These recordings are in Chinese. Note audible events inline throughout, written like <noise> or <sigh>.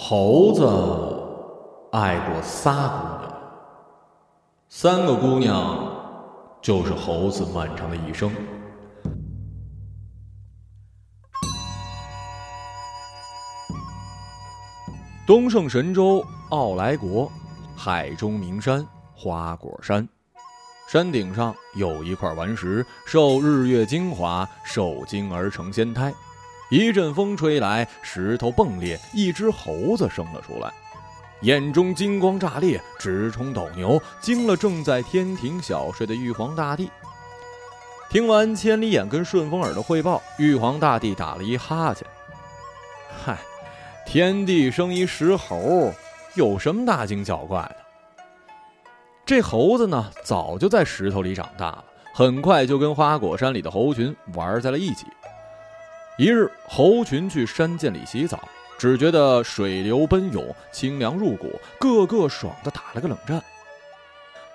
猴子爱过仨姑娘，三个姑娘就是猴子漫长的一生。东胜神州傲来国，海中名山花果山，山顶上有一块顽石，受日月精华受精而成仙胎。一阵风吹来，石头迸裂，一只猴子生了出来，眼中金光炸裂，直冲斗牛，惊了正在天庭小睡的玉皇大帝。听完千里眼跟顺风耳的汇报，玉皇大帝打了一哈欠：“嗨。”天地生一石猴，有什么大惊小怪的？这猴子呢，早就在石头里长大了，很快就跟花果山里的猴群玩在了一起。一日，猴群去山涧里洗澡，只觉得水流奔涌，清凉入骨，个个爽的打了个冷战。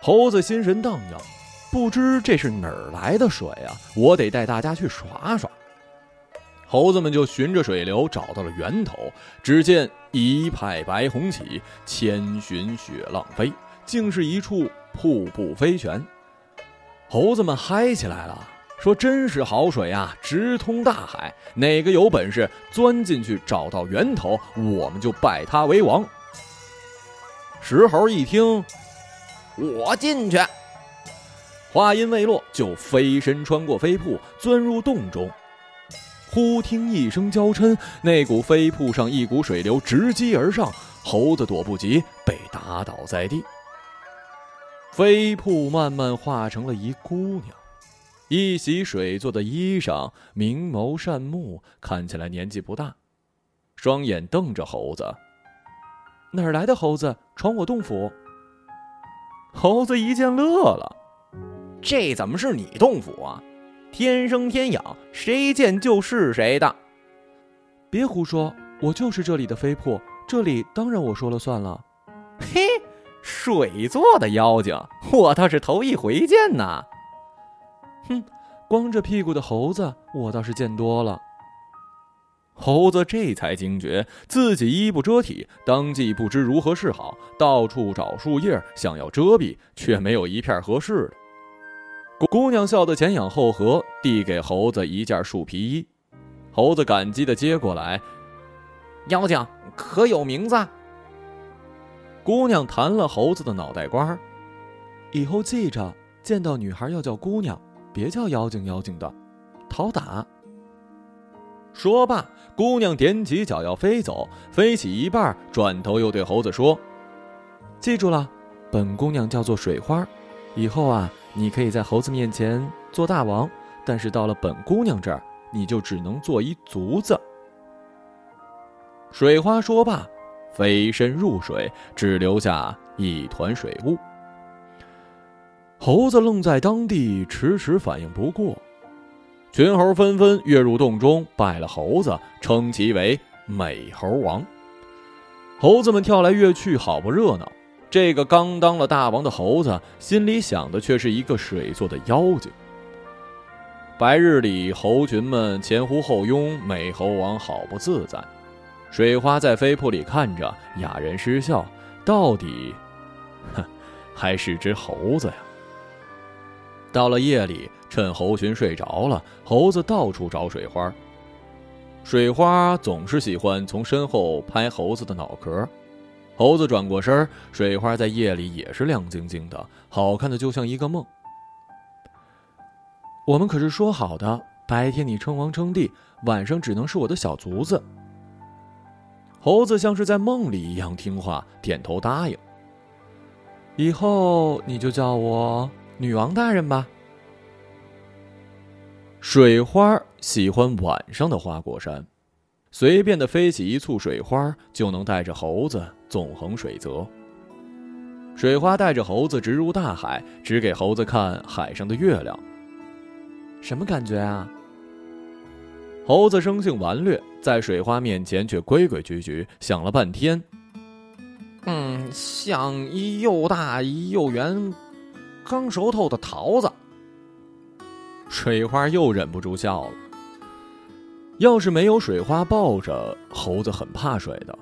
猴子心神荡漾，不知这是哪儿来的水啊？我得带大家去耍耍。猴子们就循着水流找到了源头，只见一派白虹起，千寻雪浪飞，竟是一处瀑布飞泉。猴子们嗨起来了，说：“真是好水啊，直通大海！哪个有本事钻进去找到源头，我们就拜他为王。”石猴一听，我进去。话音未落，就飞身穿过飞瀑，钻入洞中。忽听一声娇嗔，那股飞瀑上一股水流直击而上，猴子躲不及，被打倒在地。飞瀑慢慢化成了一姑娘，一袭水做的衣裳，明眸善目，看起来年纪不大，双眼瞪着猴子。哪儿来的猴子闯我洞府？猴子一见乐了，这怎么是你洞府啊？天生天养，谁见就是谁的。别胡说，我就是这里的飞瀑，这里当然我说了算了。嘿，水做的妖精，我倒是头一回见呐。哼，光着屁股的猴子，我倒是见多了。猴子这才惊觉自己衣不遮体，当即不知如何是好，到处找树叶想要遮蔽，却没有一片合适的。姑娘笑得前仰后合，递给猴子一件树皮衣。猴子感激地接过来。妖精可有名字？姑娘弹了猴子的脑袋瓜以后记着，见到女孩要叫姑娘，别叫妖精妖精的，讨打。说罢，姑娘踮起脚要飞走，飞起一半，转头又对猴子说：“记住了，本姑娘叫做水花，以后啊。”你可以在猴子面前做大王，但是到了本姑娘这儿，你就只能做一卒子。水花说罢，飞身入水，只留下一团水雾。猴子愣在当地，迟迟反应不过。群猴纷纷跃入洞中，拜了猴子，称其为美猴王。猴子们跳来跃去，好不热闹。这个刚当了大王的猴子，心里想的却是一个水做的妖精。白日里，猴群们前呼后拥，美猴王好不自在。水花在飞瀑里看着，哑然失笑。到底，哼，还是只猴子呀。到了夜里，趁猴群睡着了，猴子到处找水花。水花总是喜欢从身后拍猴子的脑壳。猴子转过身，水花在夜里也是亮晶晶的，好看的就像一个梦。我们可是说好的，白天你称王称帝，晚上只能是我的小卒子。猴子像是在梦里一样听话，点头答应。以后你就叫我女王大人吧。水花喜欢晚上的花果山。随便的飞起一簇水花，就能带着猴子纵横水泽。水花带着猴子直入大海，只给猴子看海上的月亮。什么感觉啊？猴子生性顽劣，在水花面前却规规矩矩，想了半天。嗯，像一又大又圆、刚熟透的桃子。水花又忍不住笑了。要是没有水花抱着，猴子很怕水的。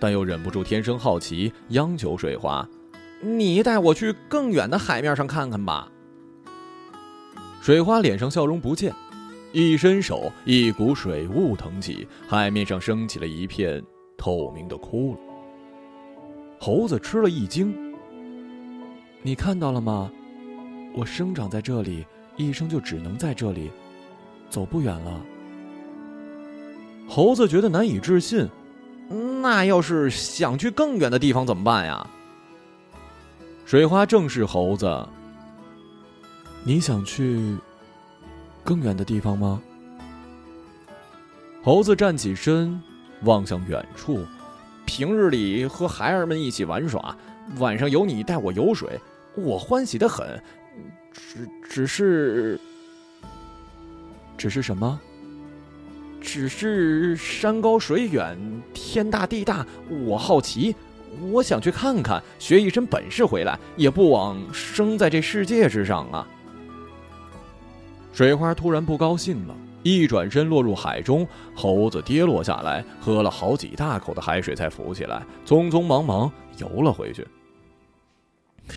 但又忍不住天生好奇，央求水花：“你带我去更远的海面上看看吧。”水花脸上笑容不见，一伸手，一股水雾腾起，海面上升起了一片透明的窟窿。猴子吃了一惊：“你看到了吗？我生长在这里，一生就只能在这里，走不远了。”猴子觉得难以置信。那要是想去更远的地方怎么办呀？水花正是猴子。你想去更远的地方吗？猴子站起身，望向远处。平日里和孩儿们一起玩耍，晚上有你带我游水，我欢喜的很。只只是，只是什么？只是山高水远，天大地大，我好奇，我想去看看，学一身本事回来，也不枉生在这世界之上啊！水花突然不高兴了，一转身落入海中，猴子跌落下来，喝了好几大口的海水才浮起来，匆匆忙忙游了回去。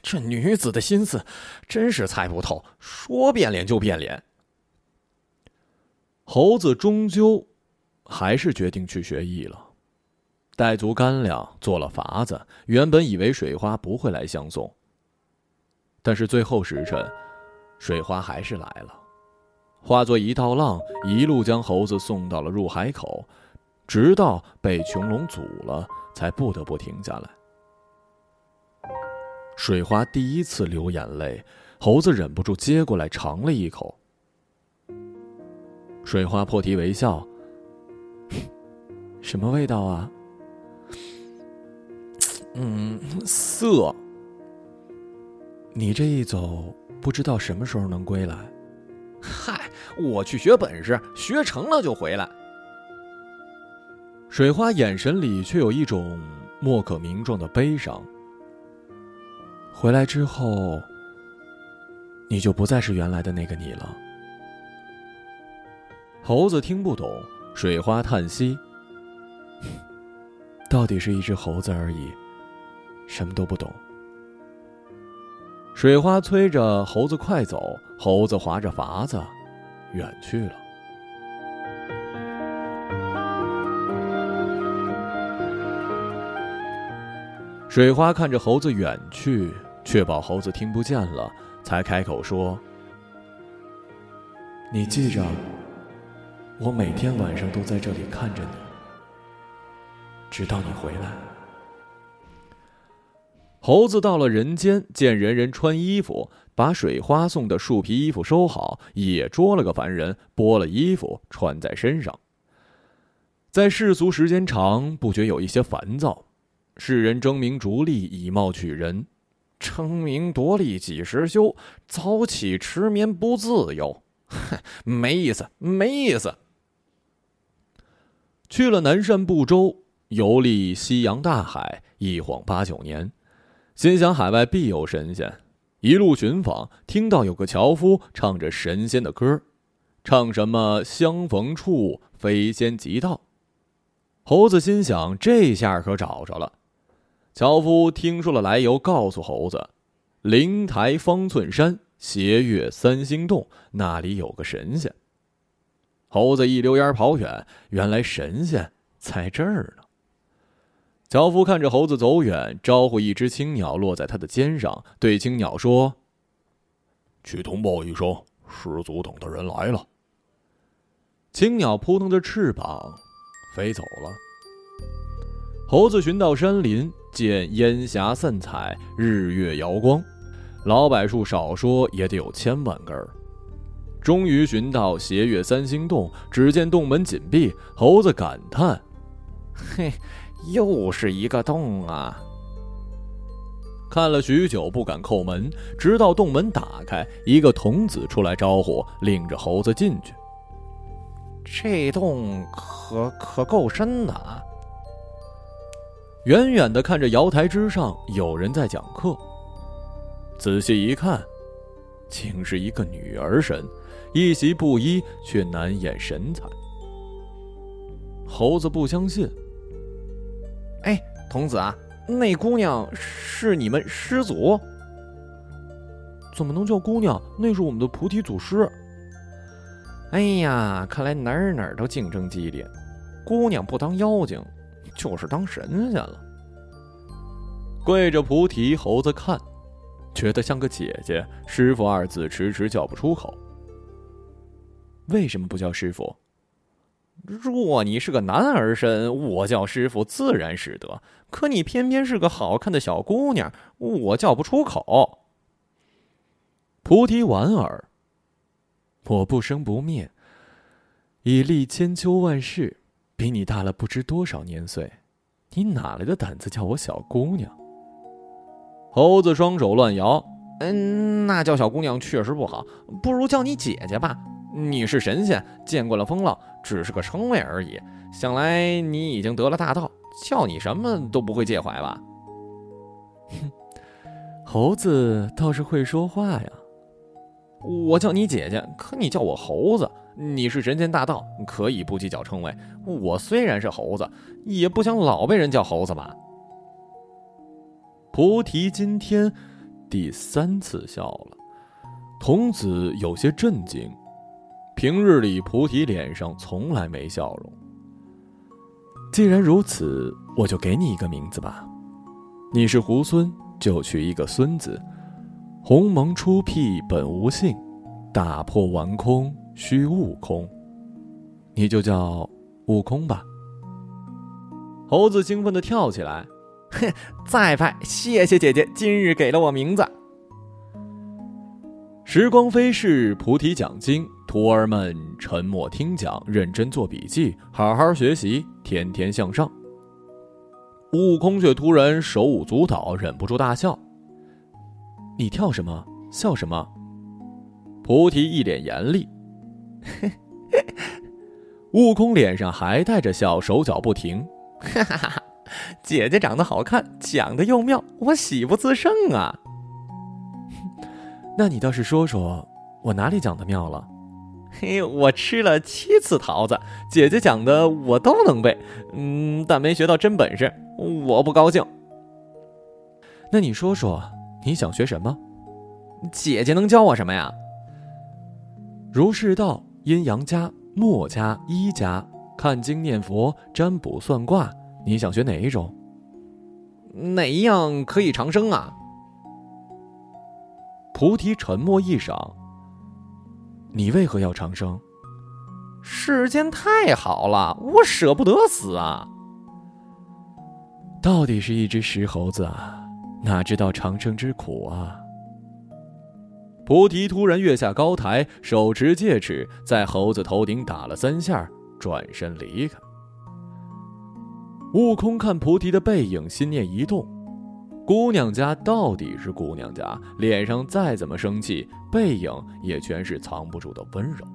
这女子的心思，真是猜不透，说变脸就变脸。猴子终究还是决定去学艺了，带足干粮，做了法子。原本以为水花不会来相送，但是最后时辰，水花还是来了，化作一道浪，一路将猴子送到了入海口，直到被穹隆阻了，才不得不停下来。水花第一次流眼泪，猴子忍不住接过来尝了一口。水花破涕为笑：“什么味道啊？嗯，涩。你这一走，不知道什么时候能归来。嗨，我去学本事，学成了就回来。”水花眼神里却有一种莫可名状的悲伤。回来之后，你就不再是原来的那个你了。猴子听不懂，水花叹息：“ <laughs> 到底是一只猴子而已，什么都不懂。”水花催着猴子快走，猴子划着筏子远去了。水花看着猴子远去，确保猴子听不见了，才开口说：“你记着。”我每天晚上都在这里看着你，直到你回来。猴子到了人间，见人人穿衣服，把水花送的树皮衣服收好，也捉了个凡人，剥了衣服穿在身上。在世俗时间长，不觉有一些烦躁。世人争名逐利，以貌取人，争名夺利几时休？早起迟眠不自由，哼，<laughs> 没意思，没意思。去了南赡部洲，游历西洋大海，一晃八九年，心想海外必有神仙。一路寻访，听到有个樵夫唱着神仙的歌，唱什么“相逢处，飞仙即到”。猴子心想，这下可找着了。樵夫听说了来由，告诉猴子：“灵台方寸山，斜月三星洞，那里有个神仙。”猴子一溜烟跑远，原来神仙在这儿呢。樵夫看着猴子走远，招呼一只青鸟落在他的肩上，对青鸟说：“去通报一声，师祖等的人来了。”青鸟扑腾着翅膀飞走了。猴子寻到山林，见烟霞散彩，日月摇光，老柏树少说也得有千万根儿。终于寻到斜月三星洞，只见洞门紧闭。猴子感叹：“嘿，又是一个洞啊！”看了许久，不敢叩门，直到洞门打开，一个童子出来招呼，领着猴子进去。这洞可可够深的啊！远远的看着瑶台之上有人在讲课，仔细一看，竟是一个女儿身。一袭布衣，却难掩神采。猴子不相信。哎，童子啊，那姑娘是你们师祖？怎么能叫姑娘？那是我们的菩提祖师。哎呀，看来哪儿哪儿都竞争激烈，姑娘不当妖精，就是当神仙了。跪着菩提猴子看，觉得像个姐姐。师傅二字迟迟叫不出口。为什么不叫师傅？若你是个男儿身，我叫师傅自然使得。可你偏偏是个好看的小姑娘，我叫不出口。菩提莞尔，我不生不灭，已历千秋万世，比你大了不知多少年岁，你哪来的胆子叫我小姑娘？猴子双手乱摇，嗯，那叫小姑娘确实不好，不如叫你姐姐吧。你是神仙，见惯了风浪，只是个称谓而已。想来你已经得了大道，叫你什么都不会介怀吧？哼，<laughs> 猴子倒是会说话呀。我叫你姐姐，可你叫我猴子。你是神仙大道，可以不计较称谓。我虽然是猴子，也不想老被人叫猴子吧。菩提今天第三次笑了，童子有些震惊。平日里，菩提脸上从来没笑容。既然如此，我就给你一个名字吧。你是猢狲，就取一个“孙”子。鸿蒙初辟本无性，打破顽空虚悟空。你就叫悟空吧。猴子兴奋地跳起来，哼，<laughs> 再拜，谢谢姐姐，今日给了我名字。时光飞逝，菩提讲经。徒儿们沉默听讲，认真做笔记，好好学习，天天向上。悟空却突然手舞足蹈，忍不住大笑：“你跳什么？笑什么？”菩提一脸严厉。<laughs> 悟空脸上还带着笑，手脚不停。哈哈哈！姐姐长得好看，讲的又妙，我喜不自胜啊。<laughs> 那你倒是说说，我哪里讲的妙了？嘿，我吃了七次桃子，姐姐讲的我都能背，嗯，但没学到真本事，我不高兴。那你说说，你想学什么？姐姐能教我什么呀？儒释道、阴阳家、墨家、医家、看经念佛、占卜算卦，你想学哪一种？哪一样可以长生啊？菩提沉默一晌。你为何要长生？世间太好了，我舍不得死啊！到底是一只石猴子啊，哪知道长生之苦啊！菩提突然跃下高台，手持戒尺，在猴子头顶打了三下，转身离开。悟空看菩提的背影，心念一动。姑娘家到底是姑娘家，脸上再怎么生气，背影也全是藏不住的温柔。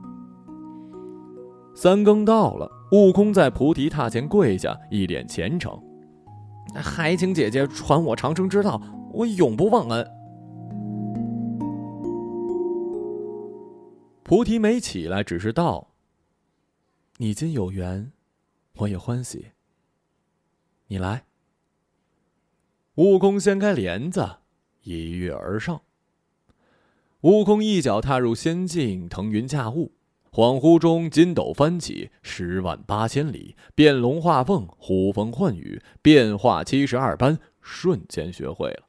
三更到了，悟空在菩提榻前跪下，一脸虔诚：“还请姐姐传我长生之道，我永不忘恩。”菩提没起来，只是道：“你今有缘，我也欢喜。你来。”悟空掀开帘子，一跃而上。悟空一脚踏入仙境，腾云驾雾，恍惚中筋斗翻起，十万八千里，变龙化凤，呼风唤雨，变化七十二般，瞬间学会了。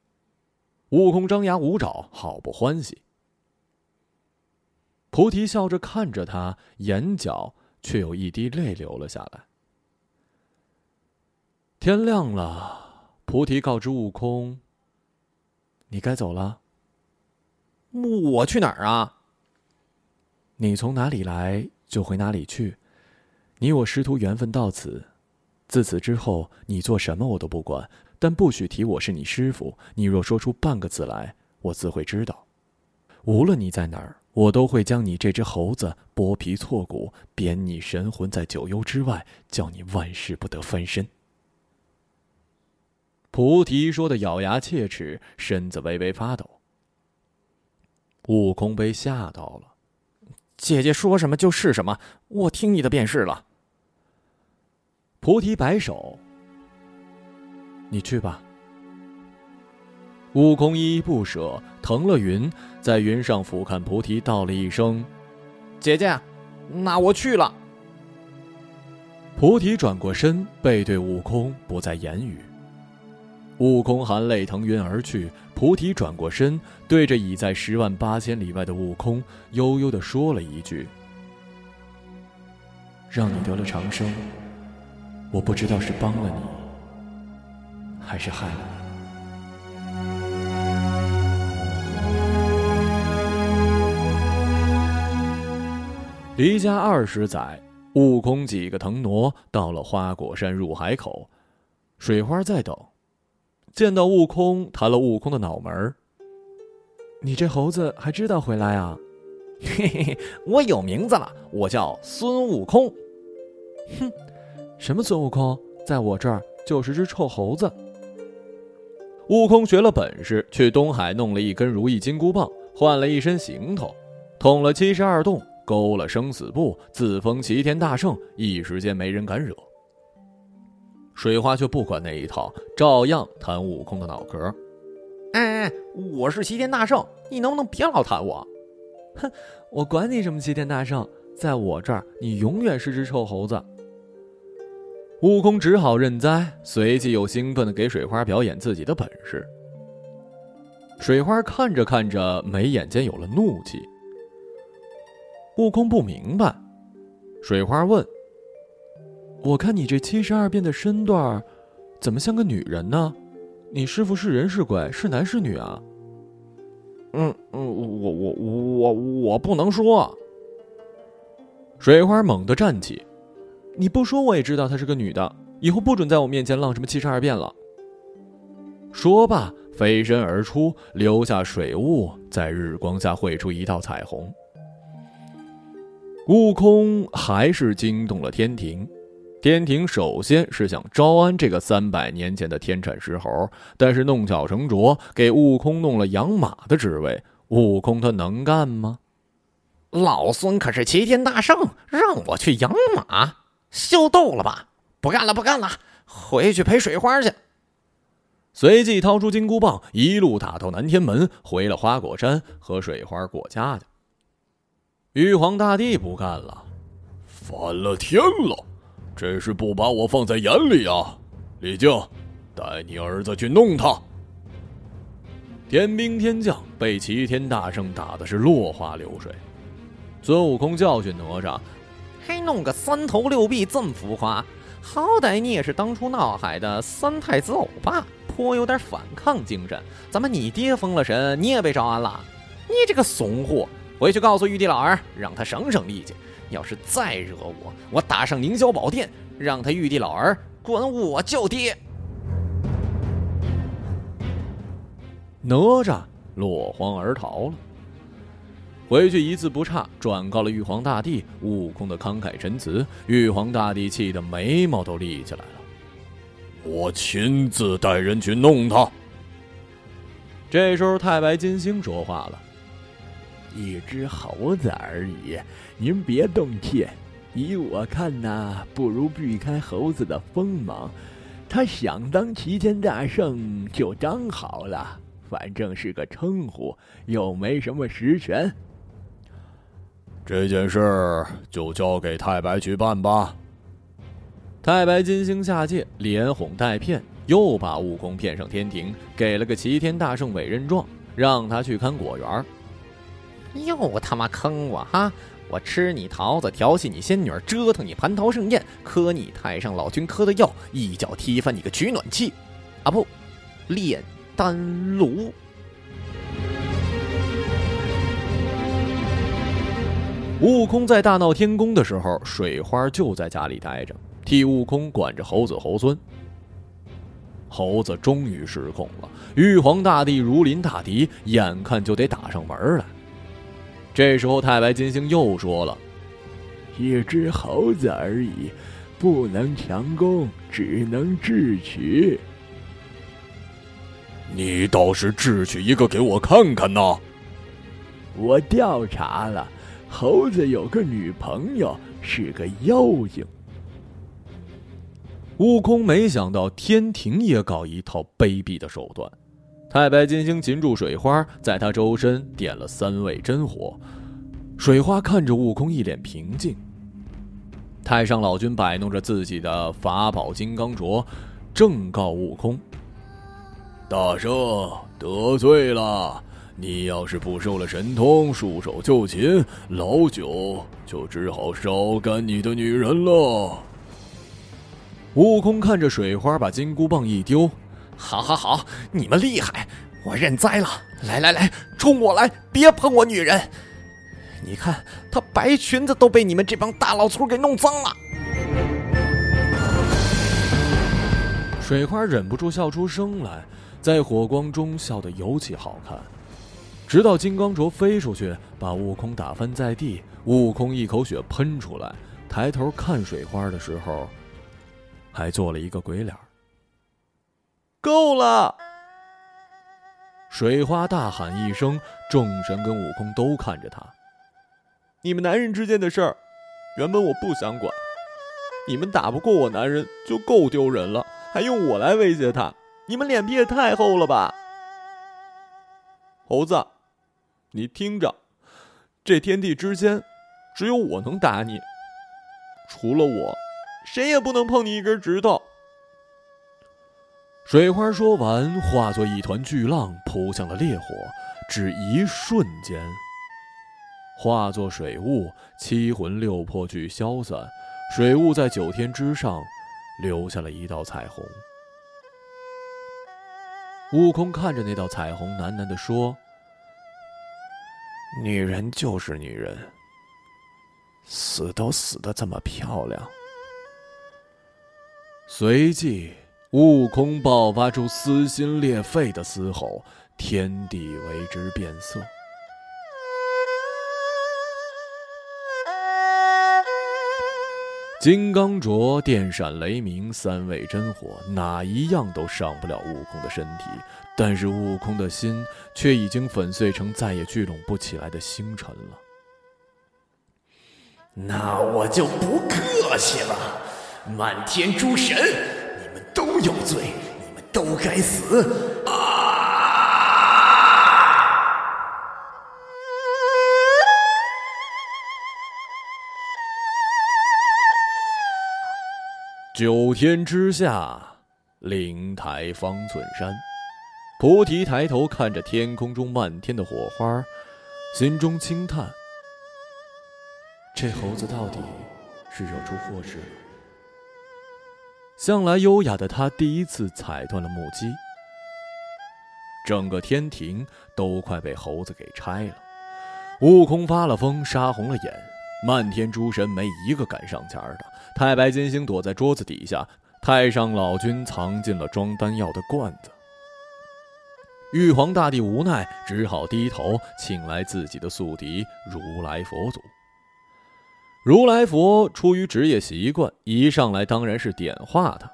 悟空张牙舞爪，好不欢喜。菩提笑着看着他，眼角却有一滴泪流了下来。天亮了。菩提告知悟空：“你该走了。我去哪儿啊？你从哪里来，就回哪里去。你我师徒缘分到此，自此之后，你做什么我都不管，但不许提我是你师傅。你若说出半个字来，我自会知道。无论你在哪儿，我都会将你这只猴子剥皮挫骨，贬你神魂在九幽之外，叫你万事不得翻身。”菩提说的咬牙切齿，身子微微发抖。悟空被吓到了，姐姐说什么就是什么，我听你的便是了。菩提摆手：“你去吧。悟空依依不舍，腾了云，在云上俯瞰菩提，道了一声：“姐姐，那我去了。”菩提转过身，背对悟空，不再言语。悟空含泪腾云而去。菩提转过身，对着已在十万八千里外的悟空，悠悠地说了一句：“让你得了长生，我不知道是帮了你，还是害了你。”离家二十载，悟空几个腾挪到了花果山入海口，水花在等。见到悟空，弹了悟空的脑门你这猴子还知道回来啊？嘿嘿嘿，我有名字了，我叫孙悟空。哼，什么孙悟空，在我这儿就是只臭猴子。悟空学了本事，去东海弄了一根如意金箍棒，换了一身行头，捅了七十二洞。勾了生死簿，自封齐天大圣，一时间没人敢惹。水花却不管那一套，照样弹悟空的脑壳。哎哎，我是齐天大圣，你能不能别老弹我？哼，我管你什么齐天大圣，在我这儿你永远是只臭猴子。悟空只好认栽，随即又兴奋的给水花表演自己的本事。水花看着看着，眉眼间有了怒气。悟空不明白，水花问：“我看你这七十二变的身段，怎么像个女人呢？你师傅是人是鬼？是男是女啊？”“嗯嗯，我我我我不能说。”水花猛地站起：“你不说我也知道她是个女的，以后不准在我面前浪什么七十二变了。”说罢，飞身而出，留下水雾，在日光下绘出一道彩虹。悟空还是惊动了天庭，天庭首先是想招安这个三百年前的天产石猴，但是弄巧成拙，给悟空弄了养马的职位。悟空他能干吗？老孙可是齐天大圣，让我去养马，秀逗了吧？不干了，不干了，回去陪水花去。随即掏出金箍棒，一路打到南天门，回了花果山和水花过家去。玉皇大帝不干了，反了天了！真是不把我放在眼里啊！李靖，带你儿子去弄他。天兵天将被齐天大圣打的是落花流水。孙悟空教训哪吒：“还弄个三头六臂这么浮夸？好歹你也是当初闹海的三太子欧巴，颇有点反抗精神。怎么你爹封了神，你也被招安了？你这个怂货！”回去告诉玉帝老儿，让他省省力气。要是再惹我，我打上凌霄宝殿，让他玉帝老儿管我叫爹。哪吒落荒而逃了。回去一字不差转告了玉皇大帝悟空的慷慨陈词。玉皇大帝气得眉毛都立起来了。我亲自带人去弄他。这时候，太白金星说话了。一只猴子而已，您别动气。依我看呐，不如避开猴子的锋芒。他想当齐天大圣就当好了，反正是个称呼，又没什么实权。这件事就交给太白去办吧。太白金星下界，连哄带骗，又把悟空骗上天庭，给了个齐天大圣委任状，让他去看果园。又他妈坑我哈！我吃你桃子，调戏你仙女，折腾你蟠桃盛宴，磕你太上老君磕的药，一脚踢翻你个取暖器，啊不，炼丹炉。悟空在大闹天宫的时候，水花就在家里待着，替悟空管着猴子猴孙。猴子终于失控了，玉皇大帝如临大敌，眼看就得打上门来。这时候，太白金星又说了：“一只猴子而已，不能强攻，只能智取。你倒是智取一个给我看看呐！”我调查了，猴子有个女朋友，是个妖精。悟空没想到天庭也搞一套卑鄙的手段。太白金星擒住水花，在他周身点了三味真火。水花看着悟空，一脸平静。太上老君摆弄着自己的法宝金刚镯，正告悟空：“大圣得罪了，你要是不收了神通，束手就擒，老九就只好烧干你的女人了。”悟空看着水花，把金箍棒一丢。好，好，好！你们厉害，我认栽了。来，来，来，冲我来！别碰我女人！你看，她白裙子都被你们这帮大老粗给弄脏了。水花忍不住笑出声来，在火光中笑得尤其好看。直到金刚镯飞出去，把悟空打翻在地，悟空一口血喷出来，抬头看水花的时候，还做了一个鬼脸。够了！水花大喊一声，众神跟悟空都看着他。你们男人之间的事儿，原本我不想管。你们打不过我男人就够丢人了，还用我来威胁他？你们脸皮也太厚了吧！猴子，你听着，这天地之间，只有我能打你，除了我，谁也不能碰你一根指头。水花说完，化作一团巨浪，扑向了烈火。只一瞬间，化作水雾，七魂六魄俱消散。水雾在九天之上，留下了一道彩虹。悟空看着那道彩虹，喃喃地说：“女人就是女人，死都死的这么漂亮。”随即。悟空爆发出撕心裂肺的嘶吼，天地为之变色。金刚镯电闪雷鸣，三味真火，哪一样都伤不了悟空的身体。但是悟空的心却已经粉碎成再也聚拢不起来的星辰了。那我就不客气了，漫天诸神！有罪，你们都该死！啊！九天之下，灵台方寸山，菩提抬头看着天空中漫天的火花，心中轻叹：这猴子到底是惹出祸事了。向来优雅的他，第一次踩断了木屐。整个天庭都快被猴子给拆了。悟空发了疯，杀红了眼。漫天诸神没一个敢上前的。太白金星躲在桌子底下，太上老君藏进了装丹药的罐子。玉皇大帝无奈，只好低头请来自己的宿敌如来佛祖。如来佛出于职业习惯，一上来当然是点化他。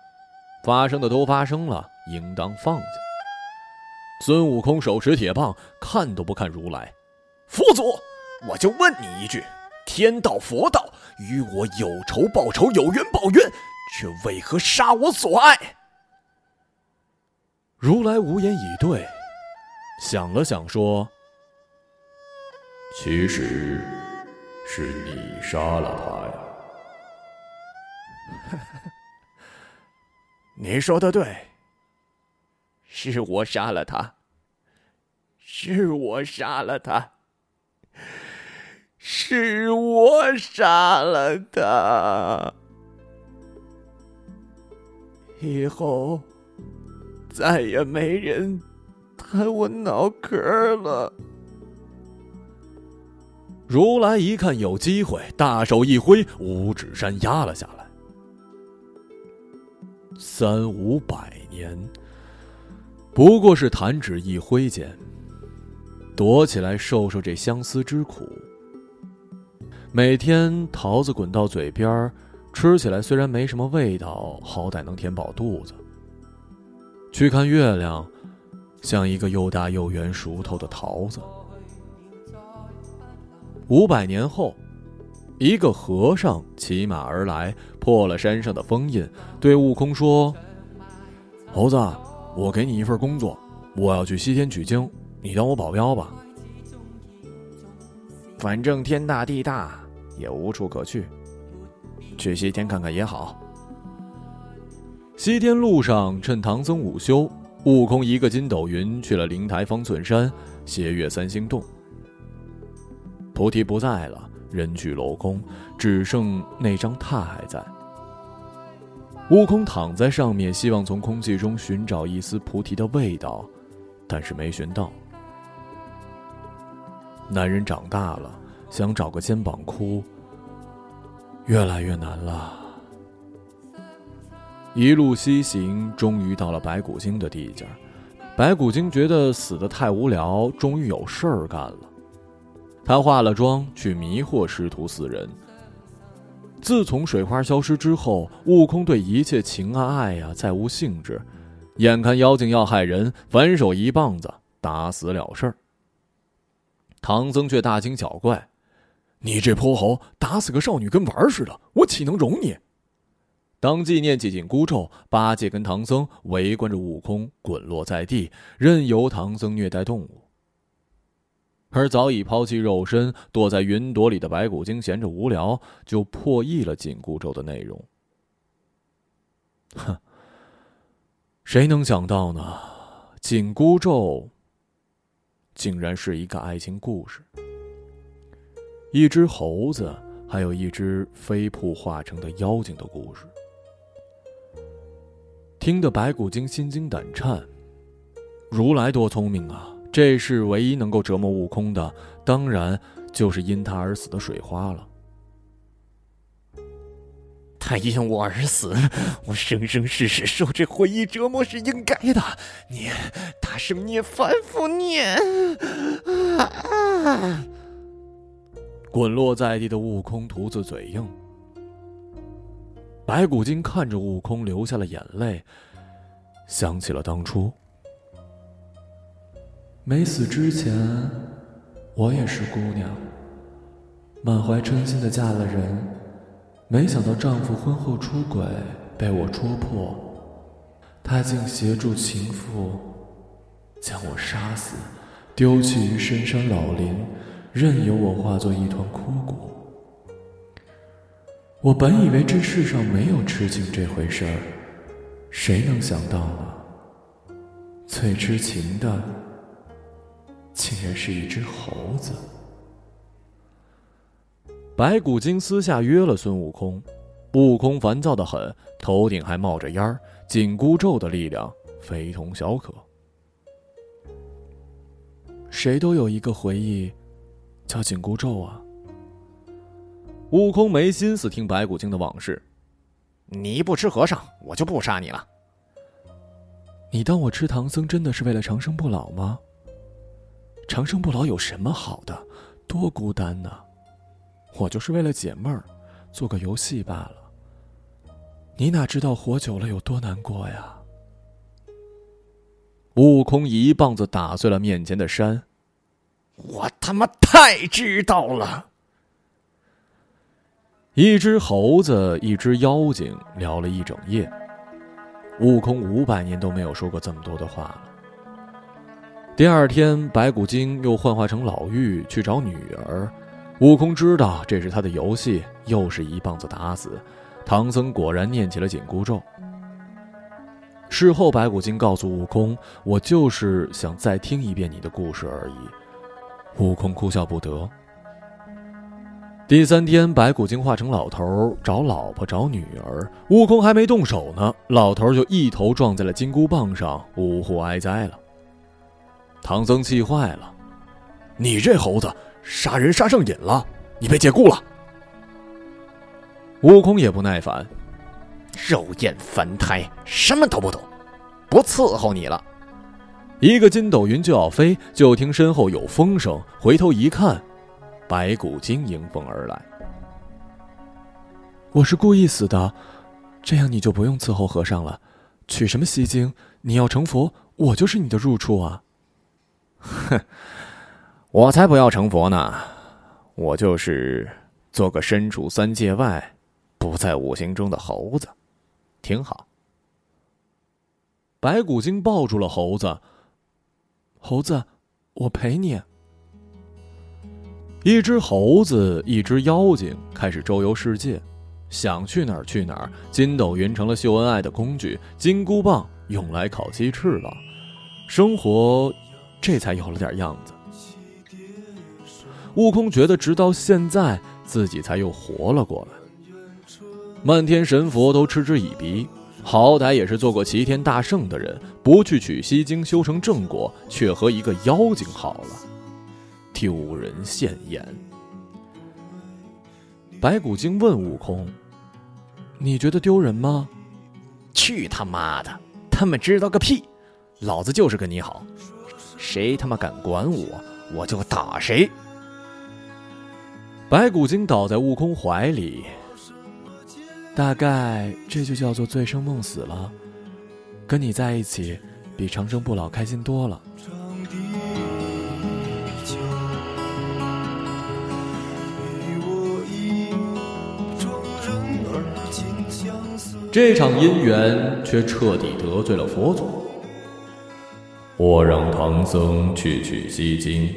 发生的都发生了，应当放下。孙悟空手持铁棒，看都不看如来。佛祖，我就问你一句：天道佛道，与我有仇报仇，有冤报冤，却为何杀我所爱？如来无言以对，想了想说：“其实……”是你杀了他呀！<laughs> 你说的对，是我杀了他，是我杀了他，是我杀了他。以后再也没人弹我脑壳了。如来一看有机会，大手一挥，五指山压了下来。三五百年，不过是弹指一挥间。躲起来受受这相思之苦。每天桃子滚到嘴边，吃起来虽然没什么味道，好歹能填饱肚子。去看月亮，像一个又大又圆、熟透的桃子。五百年后，一个和尚骑马而来，破了山上的封印，对悟空说：“猴子，我给你一份工作，我要去西天取经，你当我保镖吧。反正天大地大，也无处可去，去西天看看也好。”西天路上，趁唐僧午休，悟空一个筋斗云去了灵台方寸山，斜月三星洞。菩提不在了，人去楼空，只剩那张榻还在。悟空躺在上面，希望从空气中寻找一丝菩提的味道，但是没寻到。男人长大了，想找个肩膀哭，越来越难了。一路西行，终于到了白骨精的地界。白骨精觉得死的太无聊，终于有事儿干了。他化了妆去迷惑师徒四人。自从水花消失之后，悟空对一切情啊爱呀再无兴致。眼看妖精要害人，反手一棒子打死了事儿。唐僧却大惊小怪：“你这泼猴，打死个少女跟玩似的，我岂能容你？”当即念起紧箍咒，八戒跟唐僧围观着悟空滚落在地，任由唐僧虐待动物。而早已抛弃肉身、躲在云朵里的白骨精，闲着无聊，就破译了紧箍咒的内容。哼，谁能想到呢？紧箍咒竟然是一个爱情故事，一只猴子，还有一只飞瀑化成的妖精的故事，听得白骨精心惊胆颤。如来多聪明啊！这是唯一能够折磨悟空的，当然就是因他而死的水花了。他因我而死，我生生世世受这回忆折磨是应该的。念大声念，反复念。滚落在地的悟空徒自嘴硬。白骨精看着悟空流下了眼泪，想起了当初。没死之前，我也是姑娘，满怀春心的嫁了人，没想到丈夫婚后出轨，被我戳破，他竟协助情妇将我杀死，丢弃于深山老林，任由我化作一团枯骨。我本以为这世上没有痴情这回事儿，谁能想到呢？最痴情的。竟然是一只猴子。白骨精私下约了孙悟空，悟空烦躁的很，头顶还冒着烟儿。紧箍咒的力量非同小可。谁都有一个回忆，叫紧箍咒啊。悟空没心思听白骨精的往事。你不吃和尚，我就不杀你了。你当我吃唐僧真的是为了长生不老吗？长生不老有什么好的？多孤单呢！我就是为了解闷儿，做个游戏罢了。你哪知道活久了有多难过呀？悟空一棒子打碎了面前的山。我他妈太知道了！一只猴子，一只妖精，聊了一整夜。悟空五百年都没有说过这么多的话了。第二天，白骨精又幻化成老妪去找女儿。悟空知道这是他的游戏，又是一棒子打死。唐僧果然念起了紧箍咒。事后，白骨精告诉悟空：“我就是想再听一遍你的故事而已。”悟空哭笑不得。第三天，白骨精化成老头找老婆找女儿，悟空还没动手呢，老头就一头撞在了金箍棒上，呜呼哀哉了。唐僧气坏了：“你这猴子，杀人杀上瘾了！你被解雇了。”悟空也不耐烦：“肉眼凡胎，什么都不懂，不伺候你了。”一个筋斗云就要飞，就听身后有风声，回头一看，白骨精迎风而来。我是故意死的，这样你就不用伺候和尚了。取什么西经？你要成佛，我就是你的入处啊。哼，<laughs> 我才不要成佛呢！我就是做个身处三界外、不在五行中的猴子，挺好。白骨精抱住了猴子。猴子，我陪你。一只猴子，一只妖精，开始周游世界，想去哪儿去哪儿。筋斗云成了秀恩爱的工具，金箍棒用来烤鸡翅膀，生活这才有了点样子。悟空觉得，直到现在，自己才又活了过来。漫天神佛都嗤之以鼻，好歹也是做过齐天大圣的人，不去取西经修成正果，却和一个妖精好了。丢人现眼。白骨精问悟空：“你觉得丢人吗？”“去他妈的！他们知道个屁！老子就是跟你好，谁他妈敢管我，我就打谁。”白骨精倒在悟空怀里，大概这就叫做醉生梦死了。跟你在一起，比长生不老开心多了。这场姻缘却彻底得罪了佛祖。我让唐僧去取西经，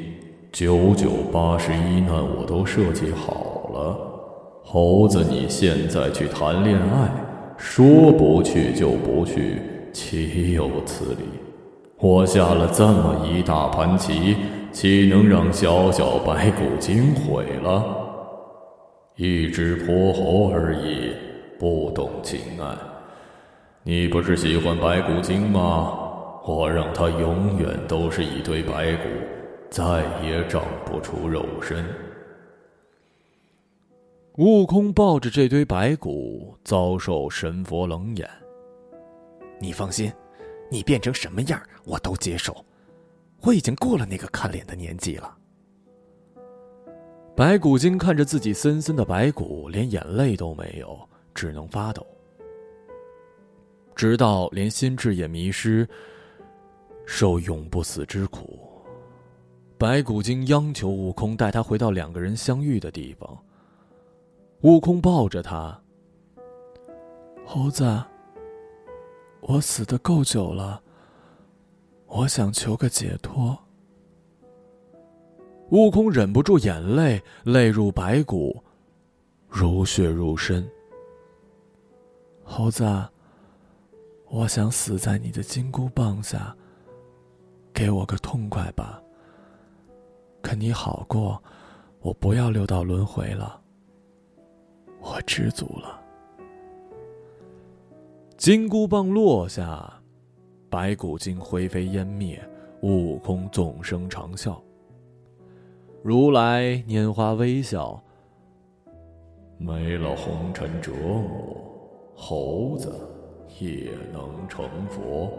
九九八十一难我都设计好了。猴子，你现在去谈恋爱，说不去就不去，岂有此理？我下了这么一大盘棋，岂能让小小白骨精毁了？一只泼猴而已。不懂情爱，你不是喜欢白骨精吗？我让他永远都是一堆白骨，再也长不出肉身。悟空抱着这堆白骨，遭受神佛冷眼。你放心，你变成什么样我都接受。我已经过了那个看脸的年纪了。白骨精看着自己森森的白骨，连眼泪都没有。只能发抖，直到连心智也迷失，受永不死之苦。白骨精央求悟空带他回到两个人相遇的地方。悟空抱着他，猴子，我死的够久了，我想求个解脱。悟空忍不住眼泪，泪入白骨，如血入身。猴子，我想死在你的金箍棒下。给我个痛快吧。可你好过，我不要六道轮回了。我知足了。金箍棒落下，白骨精灰飞烟灭，悟空纵声长啸。如来拈花微笑，没了红尘折磨。猴子也能成佛。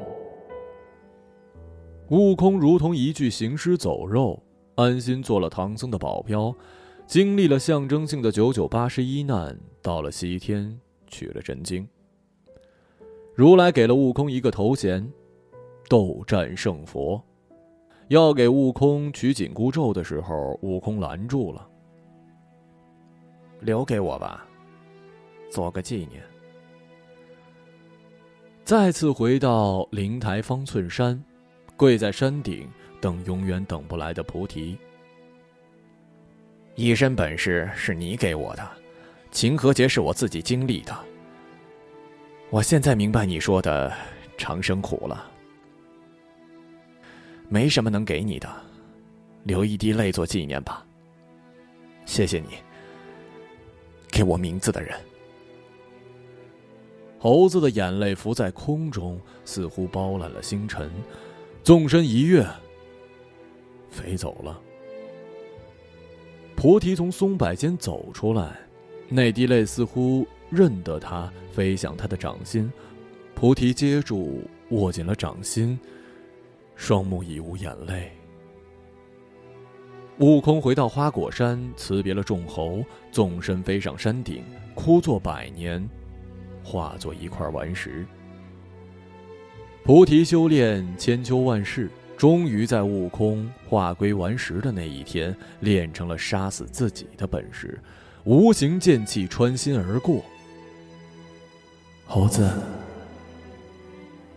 悟空如同一具行尸走肉，安心做了唐僧的保镖，经历了象征性的九九八十一难，到了西天取了真经。如来给了悟空一个头衔——斗战胜佛。要给悟空取紧箍咒的时候，悟空拦住了：“留给我吧，做个纪念。”再次回到灵台方寸山，跪在山顶等永远等不来的菩提。一身本事是你给我的，情和劫是我自己经历的。我现在明白你说的长生苦了，没什么能给你的，流一滴泪做纪念吧。谢谢你，给我名字的人。猴子的眼泪浮在空中，似乎包揽了星辰，纵身一跃，飞走了。菩提从松柏间走出来，那滴泪似乎认得他，飞向他的掌心。菩提接住，握紧了掌心，双目已无眼泪。悟空回到花果山，辞别了众猴，纵身飞上山顶，枯坐百年。化作一块顽石。菩提修炼千秋万世，终于在悟空化归顽石的那一天，练成了杀死自己的本事，无形剑气穿心而过。猴子，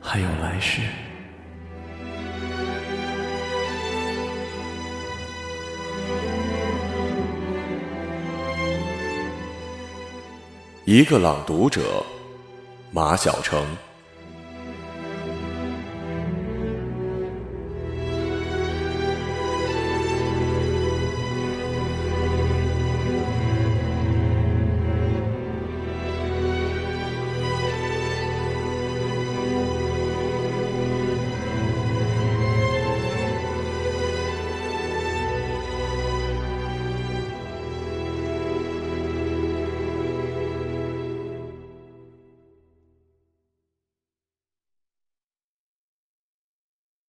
还有来世。一个朗读者，马晓成。